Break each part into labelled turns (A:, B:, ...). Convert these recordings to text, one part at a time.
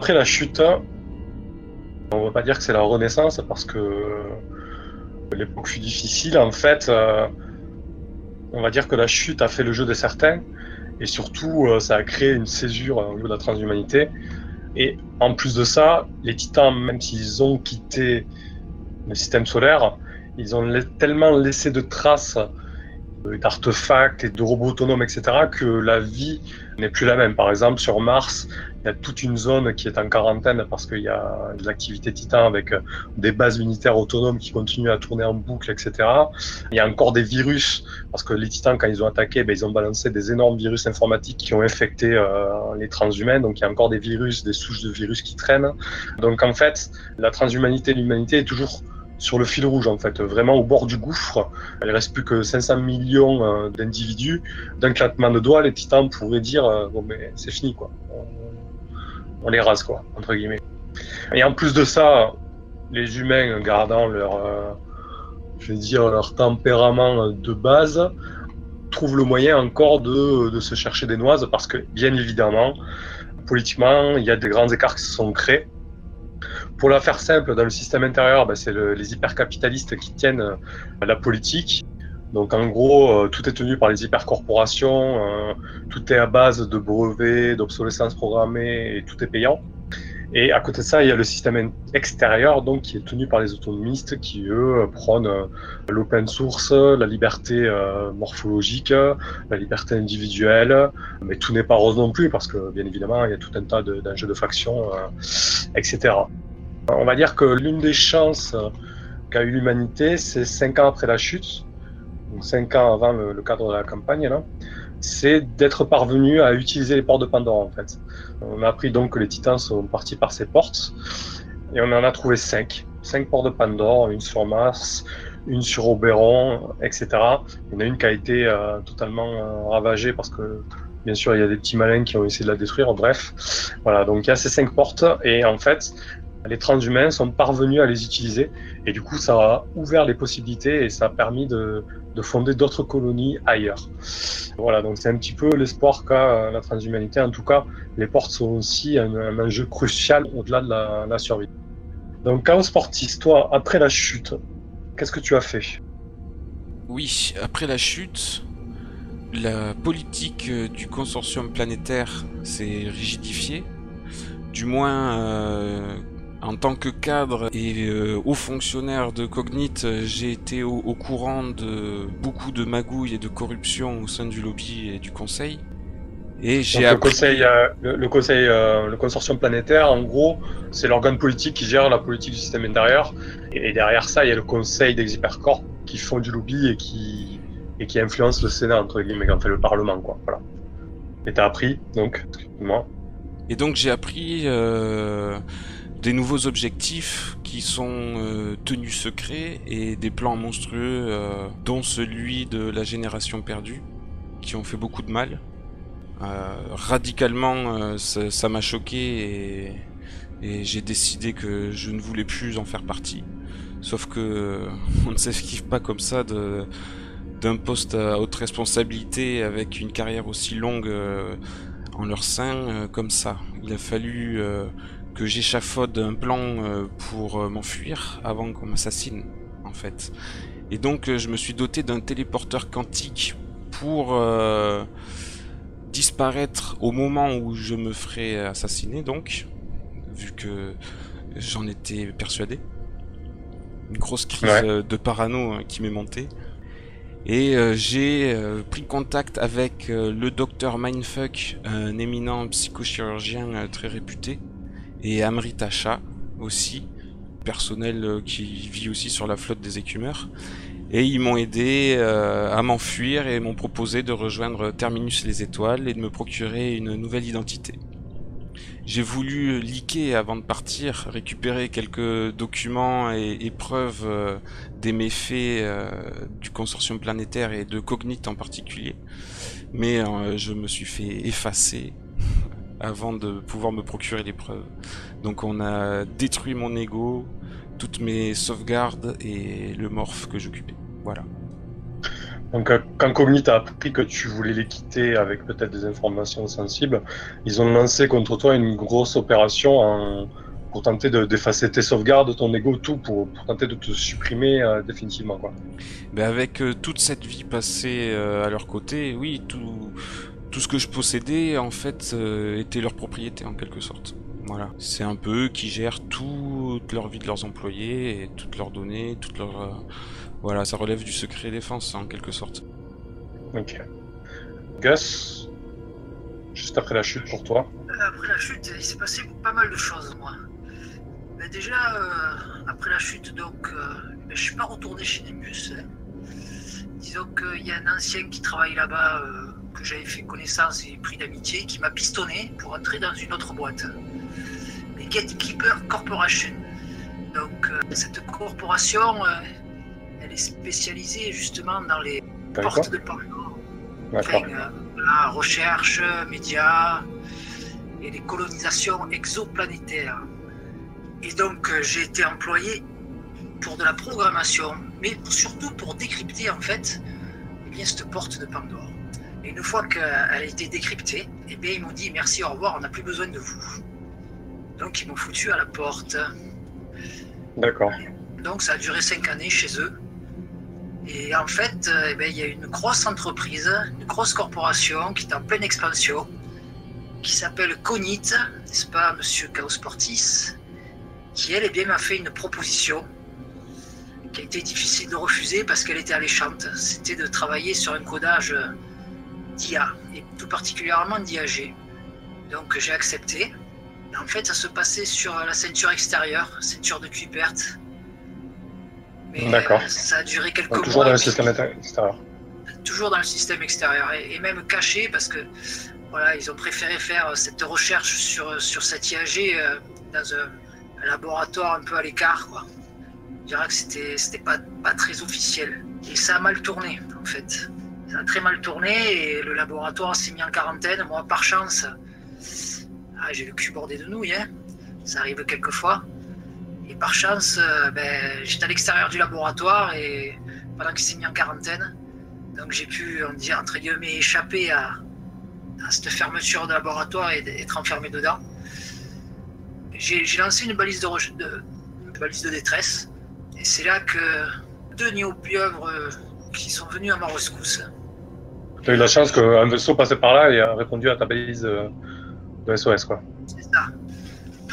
A: après la chute, on va pas dire que c'est la renaissance parce que l'époque fut difficile. En fait, euh, on va dire que la chute a fait le jeu de certains et surtout euh, ça a créé une césure au niveau de la transhumanité. Et en plus de ça, les titans, même s'ils ont quitté le système solaire, ils ont tellement laissé de traces euh, d'artefacts et de robots autonomes, etc., que la vie n'est plus la même. Par exemple, sur Mars, il y a toute une zone qui est en quarantaine parce qu'il y a des activités titan avec euh, des bases unitaires autonomes qui continuent à tourner en boucle, etc. Il y a encore des virus parce que les titans, quand ils ont attaqué, ben, ils ont balancé des énormes virus informatiques qui ont infecté euh, les transhumains. Donc il y a encore des virus, des souches de virus qui traînent. Donc en fait, la transhumanité, l'humanité est toujours sur le fil rouge en fait, vraiment au bord du gouffre. Il reste plus que 500 millions euh, d'individus. D'un claquement de doigts, les titans pourraient dire euh, bon mais c'est fini quoi, on, les rase quoi entre guillemets. Et en plus de ça, les humains gardant leur, euh, je vais dire leur tempérament de base, trouvent le moyen encore de, de se chercher des noises parce que bien évidemment, politiquement, il y a des grands écarts qui se sont créés pour la faire simple, dans le système intérieur, bah, c'est les hypercapitalistes qui tiennent euh, la politique. Donc en gros, euh, tout est tenu par les hypercorporations, euh, tout est à base de brevets, d'obsolescence programmée et tout est payant. Et à côté de ça, il y a le système extérieur, donc qui est tenu par les autonomistes, qui eux prônent l'open source, la liberté morphologique, la liberté individuelle. Mais tout n'est pas rose non plus, parce que bien évidemment, il y a tout un tas d'enjeux de, de factions, etc. On va dire que l'une des chances qu'a eu l'humanité, c'est cinq ans après la chute, donc cinq ans avant le, cadre de la campagne, c'est d'être parvenu à utiliser les portes de Pandore en fait. On a appris donc que les titans sont partis par ces portes et on en a trouvé cinq. Cinq portes de Pandore, une sur Mars, une sur Oberon, etc. Il y en a une qui a été euh, totalement euh, ravagée parce que bien sûr il y a des petits malins qui ont essayé de la détruire. Bref, voilà donc il y a ces cinq portes et en fait les transhumains sont parvenus à les utiliser et du coup ça a ouvert les possibilités et ça a permis de, fonder d'autres colonies ailleurs. Voilà, donc c'est un petit peu l'espoir qu'a la transhumanité. En tout cas, les portes sont aussi un, enjeu crucial au-delà de la, survie. Donc Chaos Sportis, toi, après la chute, qu'est-ce que tu as fait?
B: Oui, après la chute, la politique du consortium planétaire s'est rigidifiée. Du moins, euh, en tant que cadre et euh, haut fonctionnaire de Cognite, j'ai été au, courant de beaucoup de magouilles et de corruption au sein du lobby et du conseil.
A: Et j'ai appris... le conseil, euh, le, conseil, euh, le consortium planétaire, en gros, c'est l'organe politique qui gère la politique du système intérieur. Et, derrière ça, il y a le conseil des hypercorps qui font du lobby et qui et qui influence le Sénat entre guillemets, en fait le Parlement, quoi. Voilà. Et t'as appris, donc, moi.
B: Et donc j'ai appris. Euh des nouveaux objectifs qui sont euh, tenus secrets et des plans monstrueux, euh, dont celui de la génération perdue, qui ont fait beaucoup de mal. Euh, radicalement, ça m'a choqué et, j'ai décidé que je ne voulais plus en faire partie. Sauf que on ne s'esquive pas comme ça d'un poste à haute responsabilité avec une carrière aussi longue en leur sein comme ça. Il a fallu que j'échafaude un plan euh, pour euh, m'enfuir avant qu'on m'assassine, en fait. Et donc euh, je me suis doté d'un téléporteur quantique pour disparaître au moment où je me ferai assassiner, donc, vu que j'en étais persuadé. Une grosse crise de parano hein, qui m'est montée. Et j'ai pris contact avec le docteur Mindfuck, un éminent psychochirurgien très réputé, et Amritacha aussi, personnel euh, qui vit aussi sur la flotte des écumeurs. Et ils m'ont aidé euh, à m'enfuir et m'ont proposé de rejoindre Terminus les Étoiles et de me procurer une nouvelle identité. J'ai voulu liquer avant de partir, récupérer quelques documents et, preuves euh, des méfaits du consortium planétaire et de Cognite en particulier. Mais je me suis fait effacer avant de pouvoir me procurer les preuves. Donc on a détruit mon ego, toutes mes sauvegardes et le morph que j'occupais. Voilà.
A: Donc, quand Cognit a appris que tu voulais les quitter avec peut-être des informations sensibles, ils ont lancé contre toi une grosse opération pour tenter d'effacer tes sauvegardes, ton ego, tout, pour, tenter de te supprimer euh, définitivement. Quoi.
B: Mais avec euh, toute cette vie passée euh, à leur côté, oui, tout, tout ce que je possédais, en fait, était leur propriété, en quelque sorte. Voilà. C'est un peu eux qui gèrent toute leur vie de leurs employés, et toutes leurs données, toutes leurs voilà, ça relève du secret défense en quelque sorte.
A: Ok. Gus, juste après la chute pour toi
C: euh, Après la chute, il s'est passé pas mal de choses, moi. Mais déjà, euh, après la chute, donc, euh, ben, je suis pas retourné chez Nimbus. Hein. Disons qu'il y a un ancien qui travaille là-bas, que j'avais fait connaissance et pris d'amitié, qui m'a pistonné pour entrer dans une autre boîte. Les Gatekeeper Corporation. Donc, cette corporation elle est spécialisée justement dans les portes de Pandore. Enfin, euh, la recherche, médias et les colonisations exoplanétaires. Et donc euh, j'ai été employé pour de la programmation, mais surtout pour décrypter en fait eh bien, cette porte de Pandore. Une fois qu'elle a été décryptée, eh bien, ils m'ont dit merci, au revoir, on n'a plus besoin de vous. Donc ils m'ont foutu à la porte.
A: D'accord.
C: Donc ça a duré cinq années chez eux. Et en fait, euh, eh ben, il y a une grosse entreprise, une grosse corporation qui est en pleine expansion, qui s'appelle Conit, n'est-ce pas, monsieur Chaos Portis, qui elle eh bien, m'a fait une proposition qui a été difficile de refuser parce qu'elle était alléchante. C'était de travailler sur un codage d'IA, et tout particulièrement d'IAG. Donc j'ai accepté. en fait, ça se passait sur la ceinture extérieure, ceinture de Kuipert,
A: D'accord.
C: ça a duré quelques mois.
A: Toujours dans le système extérieur.
C: Toujours dans le système extérieur et, même caché parce que voilà, ils ont préféré faire cette recherche sur, sur cette IAG euh, dans un, laboratoire un peu à l'écart. Je dirais que c'était, c'était pas, pas très officiel. Et ça a mal tourné en fait. A très mal tourné et le laboratoire s'est mis en quarantaine. Moi, par chance, ah, j'ai le cul bordé de nouilles. Hein. Ça arrive quelquefois. Et par chance, euh, ben, j'étais à l'extérieur du laboratoire et pendant qu'il s'est mis en quarantaine. Donc j'ai pu, on entre guillemets, échapper à, cette fermeture de laboratoire et être enfermé dedans. J'ai lancé une balise de, balise de détresse. Et c'est là que deux néopieuvres euh, qui sont venus à ma rescousse.
A: Tu as eu la chance qu'un vaisseau passait par là et a répondu à ta balise euh, de SOS, quoi.
C: C'est ça.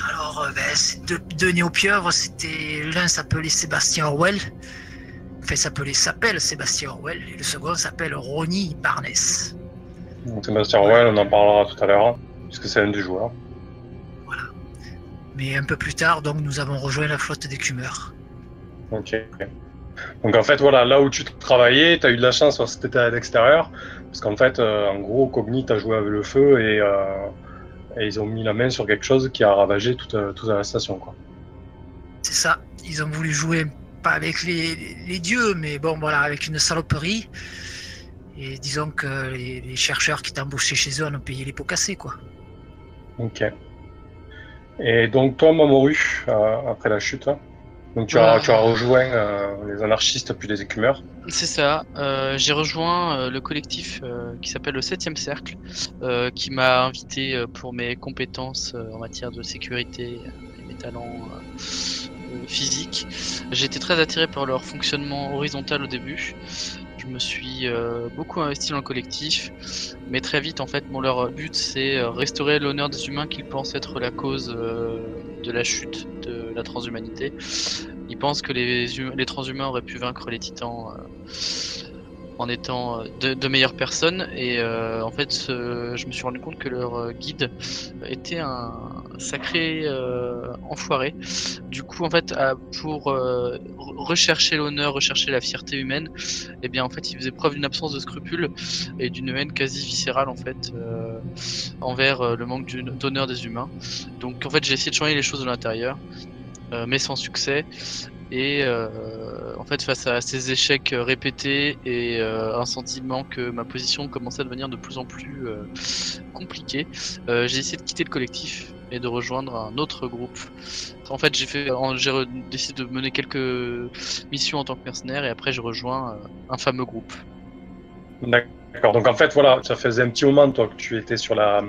C: Alors, euh, ben, deux, deux néopieuvres, c'était l'un s'appelait Sébastien Orwell, enfin s'appelait s'appelle Sébastien Orwell, et le second s'appelle Ronnie Barnes.
A: Sébastien Orwell, on en parlera tout à l'heure, puisque c'est un des joueurs.
C: Voilà. Mais un peu plus tard, donc, nous avons rejoint la flotte d'écumeurs.
A: Ok. Donc en fait, voilà, là où tu travaillais, tu as eu de la chance parce que tu étais à l'extérieur, parce qu'en fait, euh, en gros, Cognit a joué avec le feu et euh, et ils ont mis la main sur quelque chose qui a ravagé toute, euh, toute la station. Quoi.
C: C'est ça. Ils ont voulu jouer pas avec les, dieux, mais bon, voilà, avec une saloperie. Et disons que les, chercheurs qui étaient embauchés chez eux en ont payé les pots cassés, quoi.
A: Ok. Et donc toi, Mamoru, euh, après la chute, donc tu, as, tu as rejoint euh, les anarchistes puis les écumeurs.
D: C'est ça. Euh, j'ai rejoint euh, le collectif qui s'appelle le 7 Cercle, qui m'a invité pour mes compétences en matière de sécurité et mes talents physiques. J'ai été très attiré par leur fonctionnement horizontal au début. Je me suis beaucoup investi dans le collectif, mais très vite en fait, mon leur but c'est restaurer l'honneur des humains qu'ils pensent être la cause de la chute la transhumanité. Ils pensent que les, les transhumains auraient pu vaincre les titans euh, en étant euh, de, meilleures personnes. Et euh, en fait, je me suis rendu compte que leur guide était un sacré enfoiré. Du coup, en fait, pour rechercher l'honneur, rechercher la fierté humaine, et eh bien, en fait, il faisait preuve d'une absence de scrupules et d'une haine quasi viscérale, en fait, envers le manque d'honneur des humains. Donc, en fait, j'ai essayé de changer les choses de l'intérieur. Euh, mais sans succès. Et euh, en fait, face à ces échecs répétés et euh, un sentiment que ma position commençait à devenir de plus en plus compliquée, j'ai essayé de quitter le collectif et de rejoindre un autre groupe. En fait, j'ai fait, j'ai décidé de mener quelques missions en tant que mercenaire et après j'ai rejoint un fameux groupe.
A: D'accord. Donc en fait, voilà, ça faisait un petit moment toi que tu étais sur la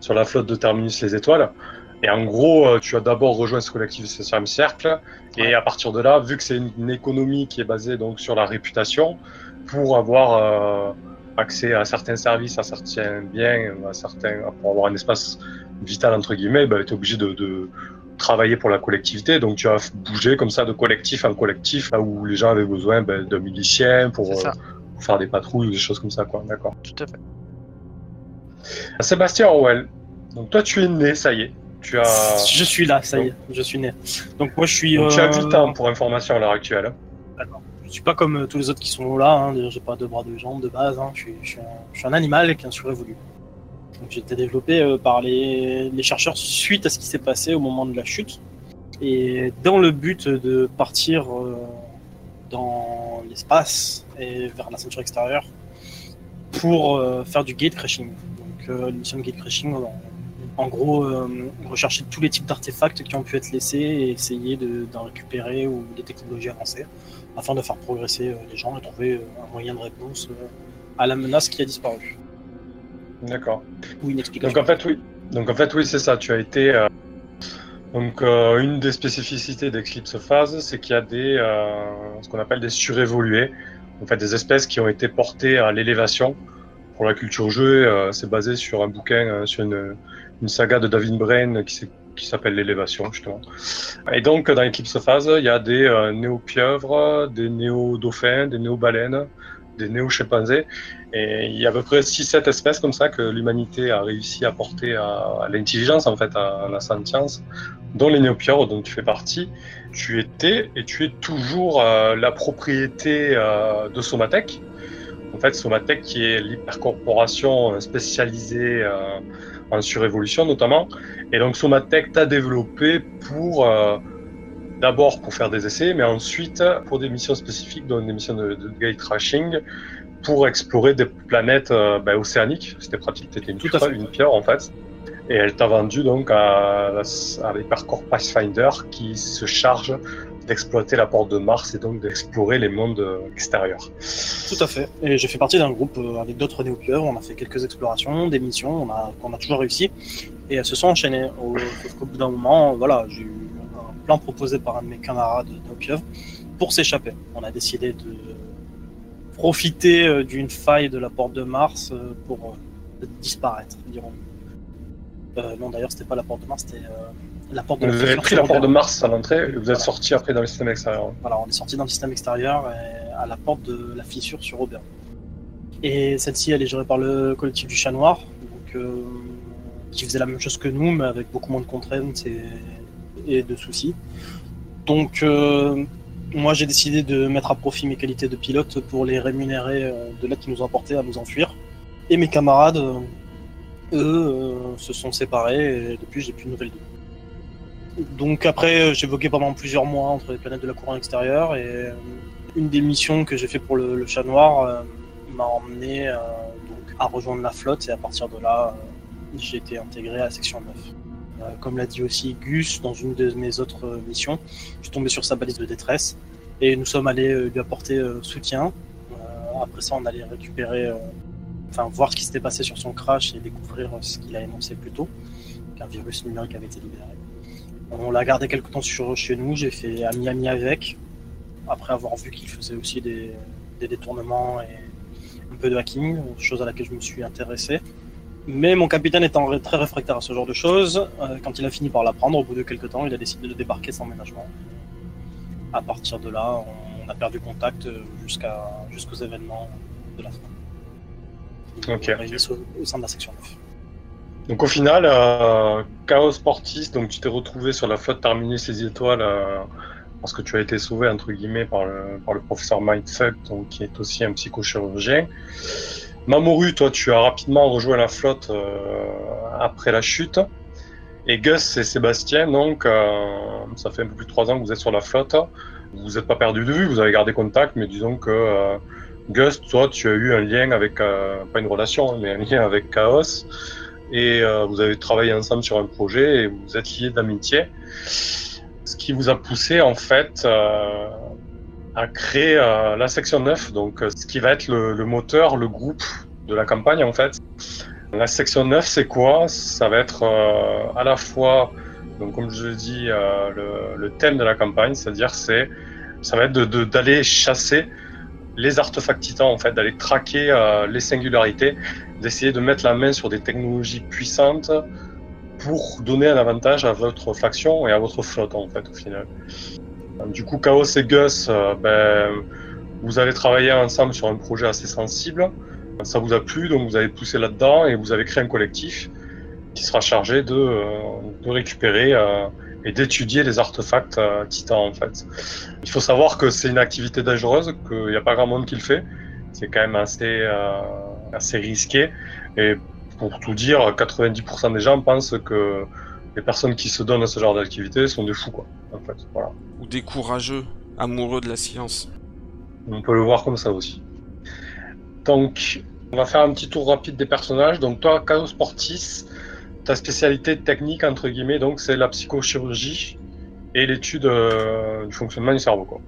A: sur la flotte de Terminus les Étoiles. Et en gros, euh, tu as d'abord rejoint ce collectif CSM Cercle. Et à partir de là, vu que c'est une, économie qui est basée donc sur la réputation, pour avoir euh, accès à certains services, à certains biens, à certains, pour avoir un espace vital entre guillemets, bah, tu es obligé de, de, travailler pour la collectivité. Donc tu as bougé comme ça de collectif en collectif, là où les gens avaient besoin bah, de miliciens pour, euh, pour, faire des patrouilles ou des choses comme ça. Quoi. D'accord.
D: Tout à fait.
A: Sébastien Orwell, donc toi tu es né, ça y est. Tu as...
E: Je suis là, ça y est, je suis né. Donc moi je suis.
A: Donc, Tu as 8 ans pour information à l'heure actuelle. Hein.
E: D'accord. Je suis pas comme euh, tous les autres qui sont là, hein. j'ai pas de bras, de jambes de base, hein. je, suis, je, suis un, animal qui a un surévolu. Donc j'ai été développé euh, par les, les, chercheurs suite à ce qui s'est passé au moment de la chute. Et dans le but de partir euh, dans l'espace et vers la ceinture extérieure pour faire du gate crashing. Donc l'émission de gate crashing, en gros, euh, rechercher tous les types d'artefacts qui ont pu être laissés et essayer d'en récupérer ou des technologies avancées afin de faire progresser euh, les gens et trouver euh, un moyen de réponse à la menace qui a disparu.
A: D'accord.
E: Ou une explication.
A: Donc en fait, oui. Donc en fait, oui, c'est ça. Tu as été. Donc une des spécificités d'Eclipse Phase, c'est qu'il y a des ce qu'on appelle des surévolués, en fait des espèces qui ont été portées à l'élévation. Pour la culture jeu, c'est basé sur un bouquin, sur une, une saga de David Brain qui, s'appelle l'élévation justement. Et donc dans Eclipse Phase, il y a des euh, néo-pieuvres, des néo-dauphins, des néo-baleines, des néo-chimpanzés. Et il y a à peu près 6-7 espèces comme ça que l'humanité a réussi à porter à, l'intelligence, en fait, à, la sentience, dont les néo-pieuvres dont tu fais partie. Tu étais et tu es toujours euh, la propriété euh, de Somatech. En fait, Somatech qui est l'hypercorporation spécialisée en surévolution notamment. Et donc Somatech t'a développé pour euh, d'abord pour faire des essais, mais ensuite pour des missions spécifiques, donc des missions de, de gate trashing, pour explorer des planètes euh, ben, océaniques. C'était pratique, t'étais une, pierre, une pierre en fait. Et elle t'a vendu donc à, à l'Hypercore Pathfinder qui se charge d'exploiter la porte de Mars et donc d'explorer les mondes euh, extérieurs.
E: Tout à fait. Et j'ai fait partie d'un groupe euh, avec d'autres néopieuvres. On a fait quelques explorations, des missions, on a, a toujours réussi. Et elles se sont enchaînées. Au, bout d'un moment, voilà, j'ai eu un plan proposé par un de mes camarades néopieuvres pour s'échapper. On a décidé de profiter euh, d'une faille de la porte de Mars pour disparaître, dirons non, d'ailleurs, c'était pas la porte de Mars, c'était
A: vous avez pris la porte de Mars à l'entrée et vous êtes sorti après dans le système extérieur.
E: Voilà, on est sorti dans le système extérieur à la porte de la fissure sur Auburn. Et celle-ci, elle est gérée par le collectif du Chat Noir, donc, euh, qui faisait la même chose que nous, mais avec beaucoup moins de contraintes et, de soucis. Donc, euh, moi, j'ai décidé de mettre à profit mes qualités de pilote pour les rémunérer euh, de l'aide qu'ils nous ont apporté à nous enfuir. Et mes camarades, eux, se sont séparés et depuis, j'ai plus de nouvelles d'eux. Donc après, euh, vogué pendant plusieurs mois entre les planètes de la couronne extérieure et euh, une des missions que j'ai fait pour le, chat noir euh, m'a emmené donc, à rejoindre la flotte et à partir de là, j'ai été intégré à la section 9. comme l'a dit aussi Gus dans une de mes autres missions, je suis tombé sur sa balise de détresse et nous sommes allés lui apporter soutien. après ça, on allait récupérer, enfin voir ce qui s'était passé sur son crash et découvrir ce qu'il a énoncé plus tôt, qu'un virus numérique avait été libéré. On l'a gardé quelque temps sur, chez nous, j'ai fait ami-ami avec, après avoir vu qu'il faisait aussi des, détournements et un peu de hacking, chose à laquelle je me suis intéressé. Mais mon capitaine étant très réfractaire à ce genre de choses, euh, quand il a fini par l'apprendre, au bout de quelques temps, il a décidé de débarquer sans ménagement. À partir de là, on a perdu contact jusqu'à jusqu'aux événements de la fin. Au sein de la section 9.
A: Donc au final, euh, Chaos Portis, donc tu t'es retrouvé sur la flotte Terminus les étoiles euh, parce que tu as été sauvé entre guillemets par le, par le professeur Mindfuck, donc qui est aussi un psychochirurgien. Mamoru, toi, tu as rapidement rejoint la flotte euh, après la chute. Et Gus et Sébastien, donc, euh, ça fait un peu plus de trois ans que vous êtes sur la flotte. Vous n'êtes pas perdu de vue, vous avez gardé contact, mais disons que euh, Gus, toi, tu as eu un lien avec, pas une relation, mais un lien avec Chaos et euh, vous avez travaillé ensemble sur un projet et vous êtes liés d'amitié. Ce qui vous a poussé en fait euh, a créé la section 9, donc ce qui va être le, moteur, le groupe de la campagne en fait. La section 9, c'est quoi? Ça va être à la fois, donc comme je le, le, thème de la campagne, c'est-à-dire c'est ça va être d'aller chasser les artefacts titans, en fait, d'aller traquer euh, les singularités, d'essayer de mettre la main sur des technologies puissantes pour donner un avantage à votre faction et à votre flotte, en fait, au final. Du coup, Chaos et Gus, euh, ben, vous avez travaillé ensemble sur un projet assez sensible. Ça vous a plu, donc vous avez poussé là-dedans et vous avez créé un collectif qui sera chargé de, euh, de récupérer et d'étudier les artefacts euh, titans en fait. Il faut savoir que c'est une activité dangereuse, qu'il n'y a pas grand monde qui le fait. C'est quand même assez, euh, assez risqué. Et pour tout dire, 90% des gens pensent que les personnes qui se donnent à ce genre d'activité sont des fous, quoi. En fait, voilà.
B: Ou des courageux, amoureux de la science.
A: On peut le voir comme ça aussi. Donc, on va faire un petit tour rapide des personnages. Donc, toi, Chaos Portis, ta spécialité technique, entre guillemets, donc c'est la psychochirurgie et l'étude euh, du fonctionnement du cerveau. Quoi.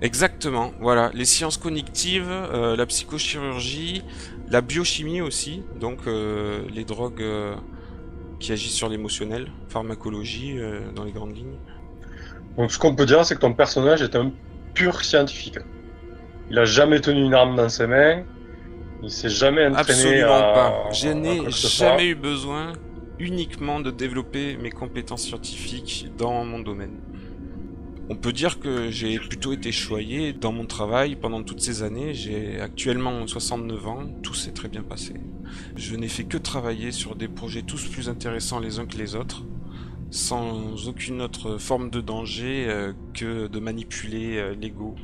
B: Exactement, voilà. Les sciences cognitives, euh, la psychochirurgie, la biochimie aussi, donc euh, les drogues qui agissent sur l'émotionnel, pharmacologie dans les grandes lignes.
A: Donc ce qu'on peut dire, c'est que ton personnage est un pur scientifique. Il a jamais tenu une arme dans ses mains, il s'est jamais entraîné
B: Absolument pas. Je n'ai jamais eu besoin uniquement de développer mes compétences scientifiques dans mon domaine. On peut dire que j'ai plutôt été choyé dans mon travail pendant toutes ces années. J'ai actuellement 69 ans, tout s'est très bien passé. Je n'ai fait que travailler sur des projets tous plus intéressants les uns que les autres, sans aucune autre forme de danger euh, que de manipuler euh, l'ego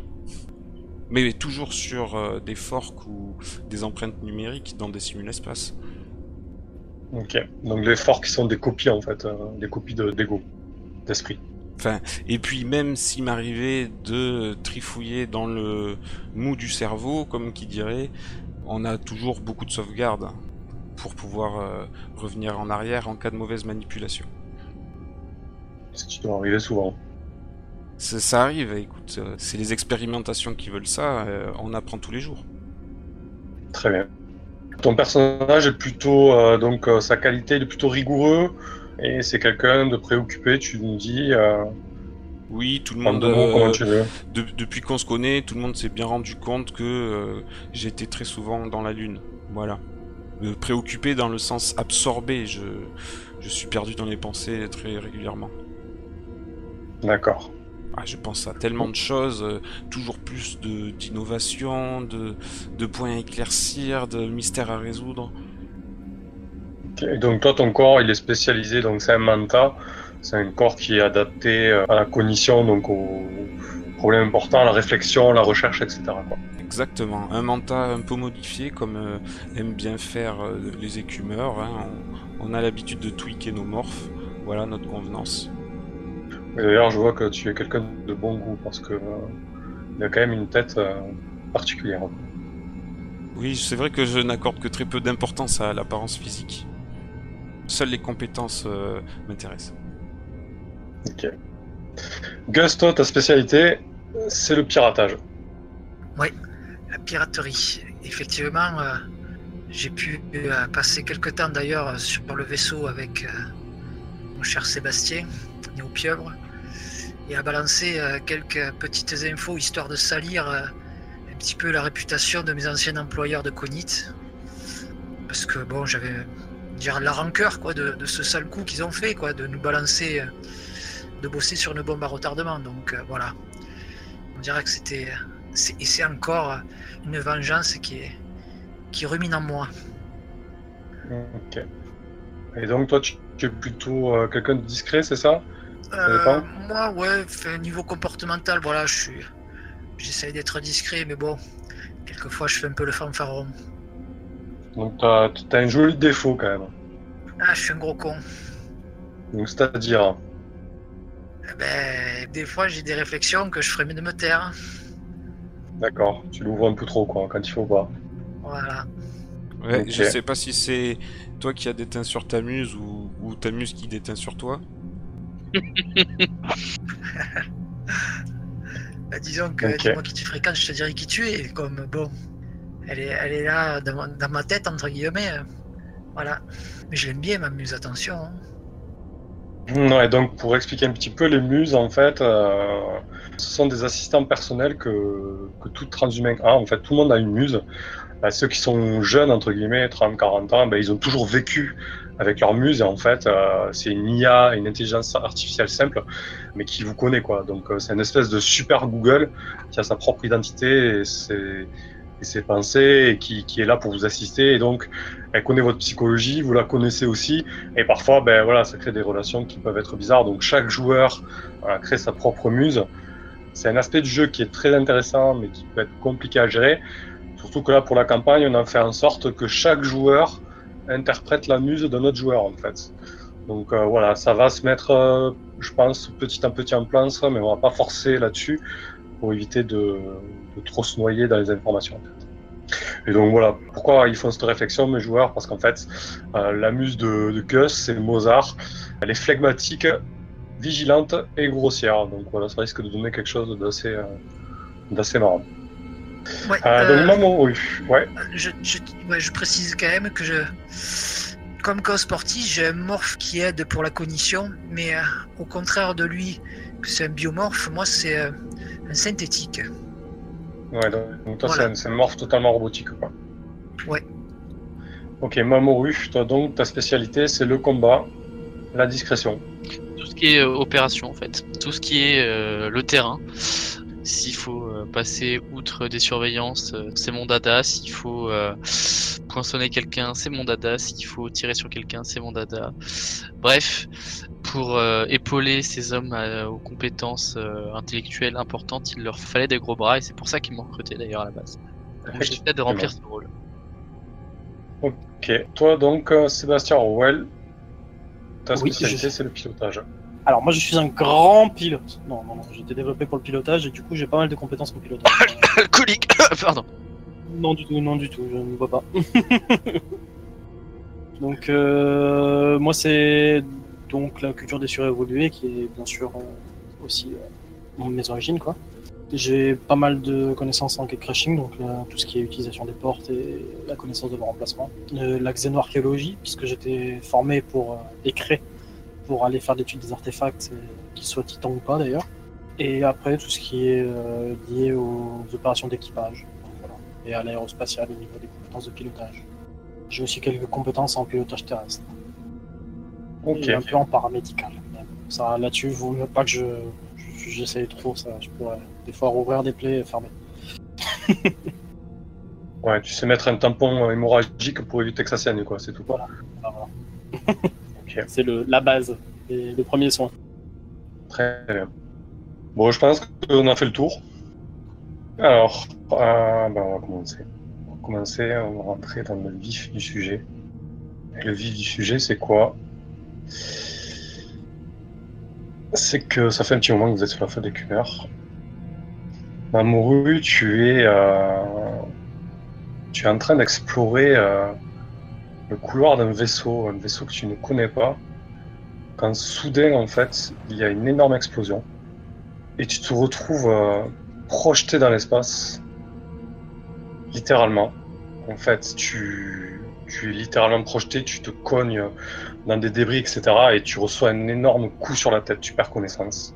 B: mais toujours sur euh, des forks ou des empreintes numériques dans des simul-espaces.
A: Ok, donc les forks sont des copies en fait, euh, des copies d'ego, d'esprit.
B: Enfin, et puis même s'il m'arrivait de trifouiller dans le mou du cerveau, comme qui dirait, on a toujours beaucoup de sauvegardes pour pouvoir euh, revenir en arrière en cas de mauvaise manipulation.
A: Ce qui doit arriver souvent.
B: Ça, arrive, écoute, euh, c'est les expérimentations qui veulent ça, euh, on apprend tous les jours.
A: Très bien. Ton personnage est plutôt, euh, donc sa qualité, il est plutôt rigoureux, et c'est quelqu'un de préoccupé, tu nous dis.
B: Oui, tout le monde. depuis qu'on se connaît, tout le monde s'est bien rendu compte que j'étais très souvent dans la lune. Voilà. préoccupé dans le sens absorbé. Je, je suis perdu dans les pensées très régulièrement.
A: D'accord.
B: Ah, je pense à tellement de choses, euh, toujours plus d'innovation, de, de, points à éclaircir, de mystères à résoudre.
A: donc toi, ton corps, il est spécialisé, donc c'est un manta, c'est un corps qui est adapté euh, à la cognition, donc aux problèmes importants, à la réflexion, la recherche, etc.
B: Exactement, un manta un peu modifié, comme euh, aiment bien faire les écumeurs. Hein. On, on, a l'habitude de tweaker nos morphes, voilà notre convenance.
A: D'ailleurs, je vois que tu es quelqu'un de bon goût parce que euh, il a quand même une tête euh, particulière.
B: Oui, c'est vrai que je n'accorde que très peu d'importance à l'apparence physique. Seules les compétences euh, m'intéressent.
A: Ok. Gusto, ta spécialité, c'est le piratage.
C: Oui, la piraterie. Effectivement, j'ai pu passer quelques temps d'ailleurs sur le vaisseau avec mon cher Sébastien, Néo-Pieuvre et à balancer euh, quelques petites infos histoire de salir euh, un petit peu la réputation de mes anciens employeurs de Conit. Parce que bon, j'avais dire la rancœur quoi de, ce sale coup qu'ils ont fait quoi, de nous balancer, euh, de bosser sur une bombe à retardement. Donc voilà, on dirait que c'était et c'est encore une vengeance qui est qui rumine en moi.
A: Ok. Et donc toi, tu, tu es plutôt quelqu'un de discret, c'est ça?
C: Euh, moi, ouais, niveau comportemental, voilà, je suis. J'essaye d'être discret, mais bon, quelquefois je fais un peu le fanfaron.
A: Donc t'as as un joli défaut quand même.
C: Ah, je suis un gros con.
A: Donc c'est-à-dire
C: eh Ben, des fois j'ai des réflexions que je ferais mieux de me taire.
A: D'accord, tu l'ouvres un peu trop quoi, quand il faut pas.
C: Voilà.
B: Ouais, je sais pas si c'est toi qui as déteint sur ta muse ou, ou ta muse qui déteint sur toi.
C: Bah, disons que
A: Ok.
C: dis-moi qui tu fréquentes, je te dirais qui tu es. Comme bon, elle est, elle est là dans, ma- dans ma tête, entre guillemets. euh, Voilà. Mais je l'aime bien, ma muse, attention. hein.
A: Ouais, donc pour expliquer un petit peu, les muses, en fait, euh, ce sont des assistants personnels que, que tout transhumain a. En fait, tout le monde a une muse. Bah, ceux qui sont jeunes, entre guillemets, 30, 40 ans, bah, ils ont toujours vécu avec leur muse. En fait, euh, c'est une IA, une intelligence artificielle simple, mais qui vous connaît, quoi. Donc, euh, c'est une espèce de super Google qui a sa propre identité et ses, et ses pensées et qui, qui est là pour vous assister. Et donc, elle connaît votre psychologie, vous la connaissez aussi. Et parfois, ben voilà, ça crée des relations qui peuvent être bizarres. Donc chaque joueur euh, crée sa propre muse. C'est un aspect du jeu qui est très intéressant, mais qui peut être compliqué à gérer. Surtout que là, pour la campagne, on a fait en sorte que chaque joueur interprète la muse d'un autre joueur, en fait. Donc euh, voilà, ça va se mettre, euh, je pense, petit à petit en place, mais on va pas forcer là-dessus pour éviter de, trop se noyer dans les informations. En fait. Et donc voilà, pourquoi ils font cette réflexion, mes joueurs? Parce qu'en fait, euh, la muse de, de Gus, c'est Mozart. Elle est flegmatique, vigilante et grossière. Donc voilà, ça risque de donner quelque chose d'assez d'assez marrant.
C: Ouais,
A: Euh,
C: euh,
A: donc Mamoru, ouais.
C: je, je, ouais, je précise quand même que je, comme sportif, j'ai un morphe qui aide pour la cognition, mais euh, au contraire de lui, que c'est un biomorphe, moi c'est euh, un synthétique.
A: Ouais, donc, donc toi,
C: Voilà.
A: c'est un- un morph totalement robotique, quoi.
C: Ouais.
A: Ok, Mamoru, toi donc, ta spécialité, c'est le combat, la discrétion.
D: Tout ce qui est opération en fait, tout ce qui est euh, le terrain. S'il faut euh, passer outre des surveillances, euh, c'est mon dada. S'il faut euh, poinçonner quelqu'un, c'est mon dada. S'il faut tirer sur quelqu'un, c'est mon dada. Bref, pour euh, épauler ces hommes euh, aux compétences euh, intellectuelles importantes, il leur fallait des gros bras et c'est pour ça qu'ils m'ont recruté d'ailleurs à la base. Donc j'essaie de remplir ce rôle.
A: Ok, toi donc, euh, Sébastien Rowell, ta
E: Oui,
A: spécialité,
E: je-
A: c'est le pilotage.
E: Alors moi je suis un grand pilote. Non, non, non, j'ai été développé pour le pilotage et du coup j'ai pas mal de compétences en pilotage.
D: Alcoolique Pardon.
E: non du tout, non du tout, je ne vois pas. donc euh, moi c'est donc la culture des surévolués qui est bien sûr euh, aussi euh, mes origines quoi. J'ai pas mal de connaissances en crashing, donc euh, tout ce qui est utilisation des portes et la connaissance de leur emplacement. Euh, la xénoarchéologie, puisque j'étais formé pour écrire pour aller faire l'étude des artefacts, euh, qu'ils soient titans ou pas d'ailleurs. Et après, tout ce qui est euh, lié aux opérations d'équipage voilà. et à l'aérospatial au niveau des compétences de pilotage. J'ai aussi quelques compétences en pilotage terrestre
A: Ok,
E: et un peu en paramédical. Ça, là-dessus, vaut mieux pas que je je- j'essaye trop, ça, je pourrais des fois rouvrir des plaies et fermer.
A: ouais, tu sais mettre un tampon hémorragique pour éviter que ça saigne, quoi, c'est tout.
E: Voilà. Voilà, C'est le, la base, et le premier soin.
A: Très bien. Bon, je pense qu'on a fait le tour. Alors, euh, ben, on va commencer. On va commencer, on va rentrer dans le vif du sujet. Et le vif du sujet, c'est quoi? C'est que ça fait un petit moment que vous êtes sur la fin des cumeurs. Mamoru, tu es, euh, tu es en train d'explorer euh, le couloir d'un vaisseau, un vaisseau que tu ne connais pas quand soudain, en fait, il y a une énorme explosion et tu te retrouves euh, projeté dans l'espace, littéralement. En fait, tu, tu es littéralement projeté, tu te cognes dans des débris, etc. et tu reçois un énorme coup sur la tête, tu perds connaissance.